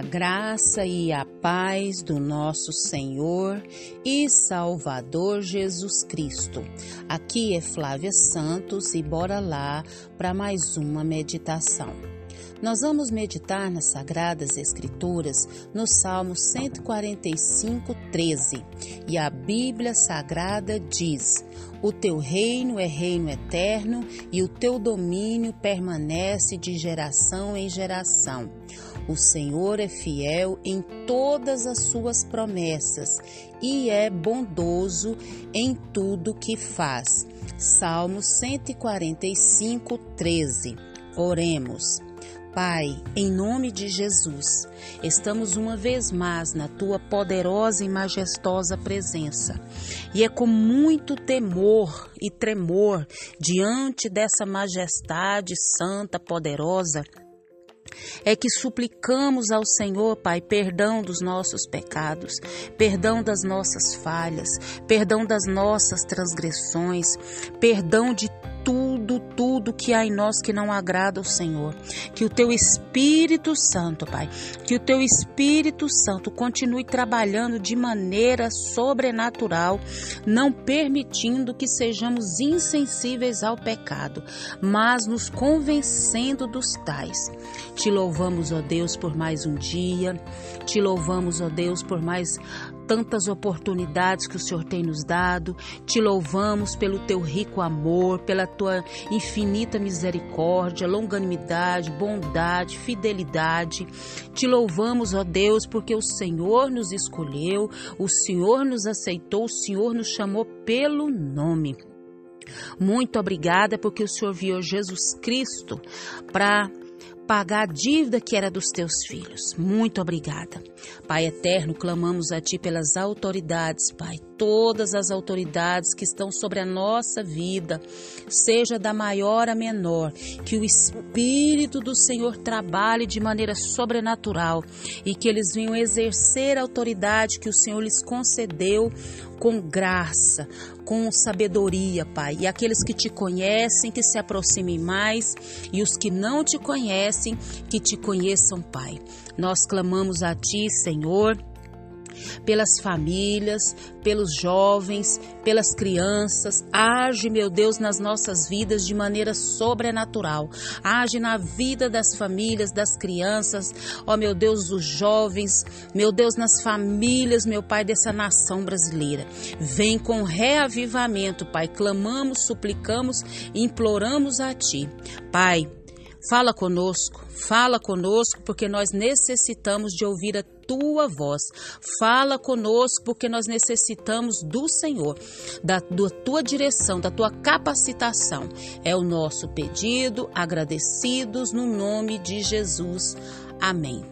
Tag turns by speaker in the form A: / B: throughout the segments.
A: A graça e a paz do nosso Senhor e Salvador Jesus Cristo. Aqui é Flávia Santos e bora lá para mais uma meditação. Nós vamos meditar nas Sagradas Escrituras no Salmo 145, 13. E a Bíblia Sagrada diz: O teu reino é reino eterno e o teu domínio permanece de geração em geração. O Senhor é fiel em todas as suas promessas e é bondoso em tudo que faz. Salmo 145, 13. Oremos. Pai, em nome de Jesus, estamos uma vez mais na tua poderosa e majestosa presença. E é com muito temor e tremor diante dessa majestade santa, poderosa, é que suplicamos ao Senhor, Pai, perdão dos nossos pecados, perdão das nossas falhas, perdão das nossas transgressões, perdão de tudo, tudo que há em nós que não agrada ao Senhor. Que o teu Espírito Santo, Pai, que o teu Espírito Santo continue trabalhando de maneira sobrenatural, não permitindo que sejamos insensíveis ao pecado, mas nos convencendo dos tais. Te louvamos, ó Deus, por mais um dia. Te louvamos, ó Deus, por mais tantas oportunidades que o Senhor tem nos dado. Te louvamos pelo teu rico amor, pela tua infinita misericórdia, longanimidade, bondade, fidelidade. Te louvamos, ó Deus, porque o Senhor nos escolheu, o Senhor nos aceitou, o Senhor nos chamou pelo nome. Muito obrigada porque o Senhor viu Jesus Cristo para pagar a dívida que era dos teus filhos. Muito obrigada. Pai eterno, clamamos a Ti pelas autoridades, Pai, todas as autoridades que estão sobre a nossa vida, seja da maior a menor, que o Espírito do Senhor trabalhe de maneira sobrenatural e que eles venham exercer a autoridade que o Senhor lhes concedeu com graça, com sabedoria, Pai. E aqueles que te conhecem, que se aproximem mais, e os que não te conhecem, que te conheçam, Pai. Nós clamamos a Ti, Senhor pelas famílias, pelos jovens, pelas crianças. Age, meu Deus, nas nossas vidas de maneira sobrenatural. Age na vida das famílias, das crianças, ó meu Deus, dos jovens, meu Deus, nas famílias, meu Pai, dessa nação brasileira. Vem com reavivamento, Pai. Clamamos, suplicamos, imploramos a Ti. Pai, Fala conosco, fala conosco, porque nós necessitamos de ouvir a tua voz. Fala conosco, porque nós necessitamos do Senhor, da, da tua direção, da tua capacitação. É o nosso pedido, agradecidos no nome de Jesus. Amém.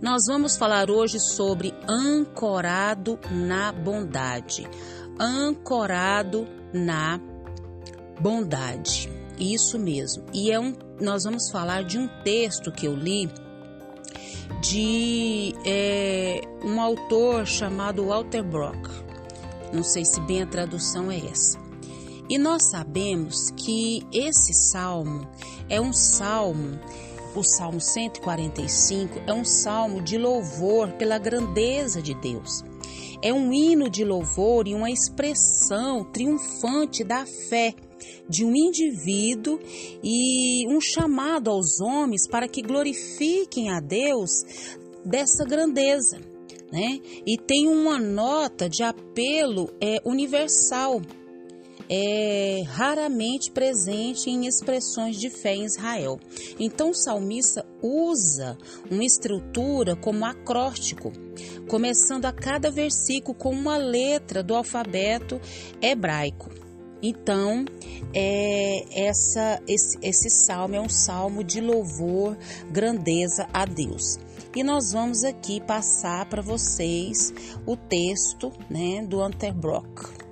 A: Nós vamos falar hoje sobre ancorado na bondade. Ancorado na bondade. Isso mesmo. E é um, nós vamos falar de um texto que eu li de é, um autor chamado Walter Brock. Não sei se bem a tradução é essa. E nós sabemos que esse salmo é um salmo, o Salmo 145 é um salmo de louvor pela grandeza de Deus. É um hino de louvor e uma expressão triunfante da fé de um indivíduo e um chamado aos homens para que glorifiquem a Deus dessa grandeza. Né? E tem uma nota de apelo é, universal, é raramente presente em expressões de fé em Israel. Então, o salmista usa uma estrutura como acróstico, começando a cada versículo com uma letra do alfabeto hebraico. Então, é, essa, esse, esse salmo é um salmo de louvor, grandeza a Deus. E nós vamos aqui passar para vocês o texto né, do Anterbrock,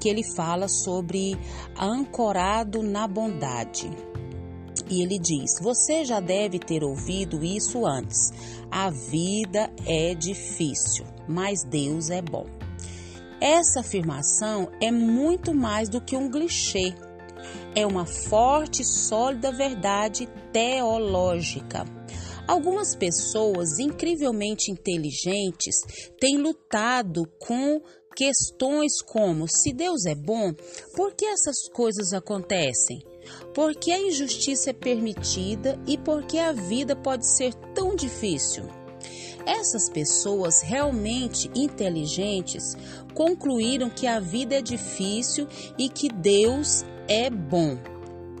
A: que ele fala sobre ancorado na bondade. E ele diz: Você já deve ter ouvido isso antes. A vida é difícil, mas Deus é bom. Essa afirmação é muito mais do que um clichê. É uma forte e sólida verdade teológica. Algumas pessoas incrivelmente inteligentes têm lutado com questões como: se Deus é bom, por que essas coisas acontecem? Por que a injustiça é permitida e por que a vida pode ser tão difícil? Essas pessoas realmente inteligentes concluíram que a vida é difícil e que Deus é bom.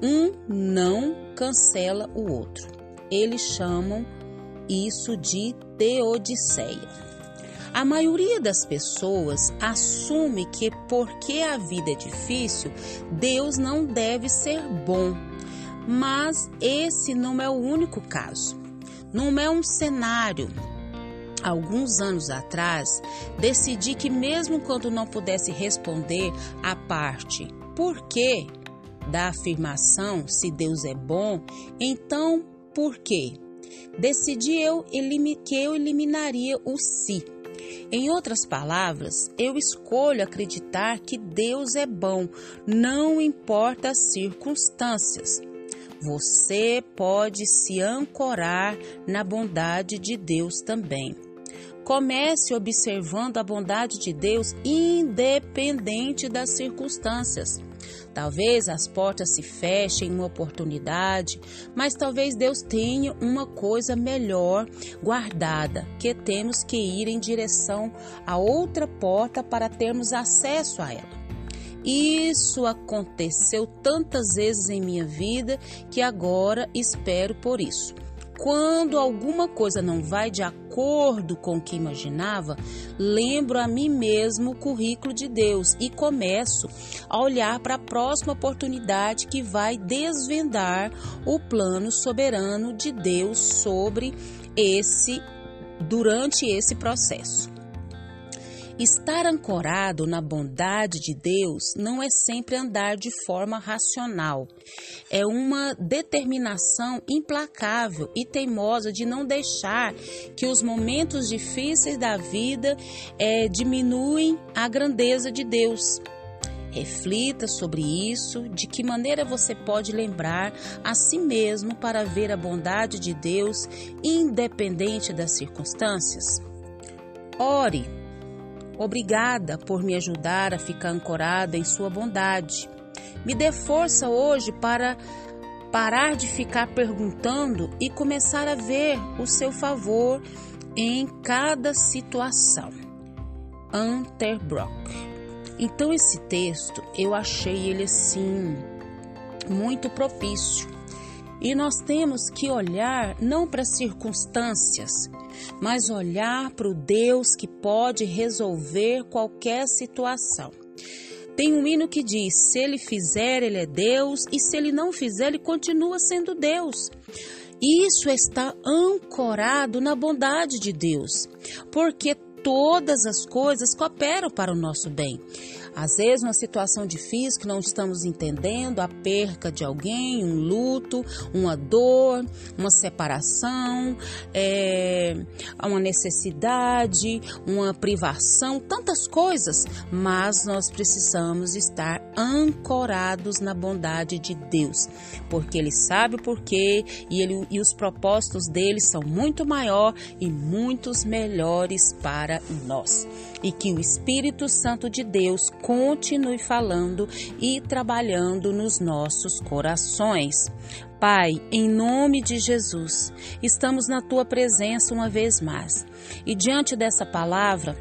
A: Um não cancela o outro. Eles chamam isso de teodiceia. A maioria das pessoas assume que porque a vida é difícil, Deus não deve ser bom. Mas esse não é o único caso. Não é um cenário alguns anos atrás, decidi que, mesmo quando não pudesse responder a parte por quê da afirmação se Deus é bom, então por quê? Decidi eu que eu eliminaria o se. Em outras palavras, eu escolho acreditar que Deus é bom, não importa as circunstâncias. Você pode se ancorar na bondade de Deus também. Comece observando a bondade de Deus independente das circunstâncias. Talvez as portas se fechem em uma oportunidade, mas talvez Deus tenha uma coisa melhor guardada, que temos que ir em direção a outra porta para termos acesso a ela. Isso aconteceu tantas vezes em minha vida que agora espero por isso. Quando alguma coisa não vai de acordo com o que imaginava, lembro a mim mesmo o currículo de Deus e começo a olhar para a próxima oportunidade que vai desvendar o plano soberano de Deus sobre esse durante esse processo. Estar ancorado na bondade de Deus não é sempre andar de forma racional. É uma determinação implacável e teimosa de não deixar que os momentos difíceis da vida é, diminuem a grandeza de Deus. Reflita sobre isso, de que maneira você pode lembrar a si mesmo para ver a bondade de Deus independente das circunstâncias. Ore Obrigada por me ajudar a ficar ancorada em Sua bondade. Me dê força hoje para parar de ficar perguntando e começar a ver o seu favor em cada situação. Unterbrock. Então esse texto eu achei ele assim muito propício. E nós temos que olhar não para as circunstâncias, mas olhar para o Deus que pode resolver qualquer situação. Tem um hino que diz: se ele fizer, ele é Deus, e se ele não fizer, ele continua sendo Deus. Isso está ancorado na bondade de Deus, porque todas as coisas cooperam para o nosso bem. Às vezes, uma situação difícil que não estamos entendendo, a perca de alguém, um luto, uma dor, uma separação, é, uma necessidade, uma privação, tantas coisas, mas nós precisamos estar ancorados na bondade de Deus, porque Ele sabe o porquê e, ele, e os propósitos dele são muito maior e muitos melhores para nós. E que o Espírito Santo de Deus continue falando e trabalhando nos nossos corações. Pai, em nome de Jesus, estamos na tua presença uma vez mais. E diante dessa palavra,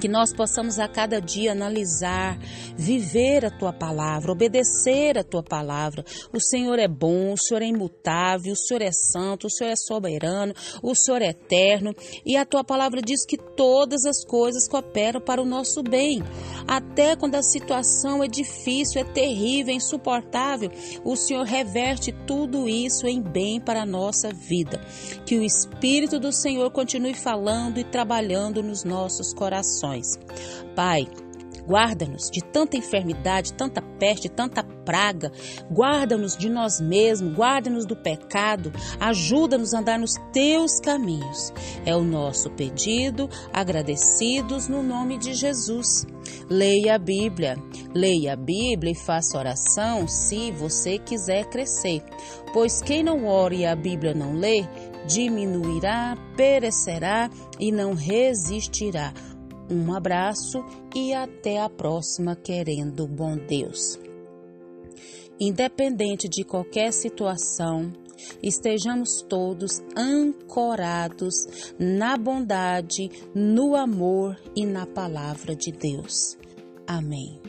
A: que nós possamos a cada dia analisar, viver a tua palavra, obedecer a tua palavra. O Senhor é bom, o Senhor é imutável, o Senhor é santo, o Senhor é soberano, o Senhor é eterno, e a tua palavra diz que todas as coisas cooperam para o nosso bem. Até quando a situação é difícil, é terrível, é insuportável, o Senhor reverte tudo isso em bem para a nossa vida. Que o Espírito do Senhor continue falando e trabalhando nos nossos corações situações. Pai, guarda-nos de tanta enfermidade, tanta peste, tanta praga. Guarda-nos de nós mesmos, guarda-nos do pecado, ajuda-nos a andar nos teus caminhos. É o nosso pedido, agradecidos no nome de Jesus. Leia a Bíblia, leia a Bíblia e faça oração se você quiser crescer. Pois quem não ora e a Bíblia não lê, diminuirá, perecerá e não resistirá. Um abraço e até a próxima, querendo bom Deus. Independente de qualquer situação, estejamos todos ancorados na bondade, no amor e na palavra de Deus. Amém.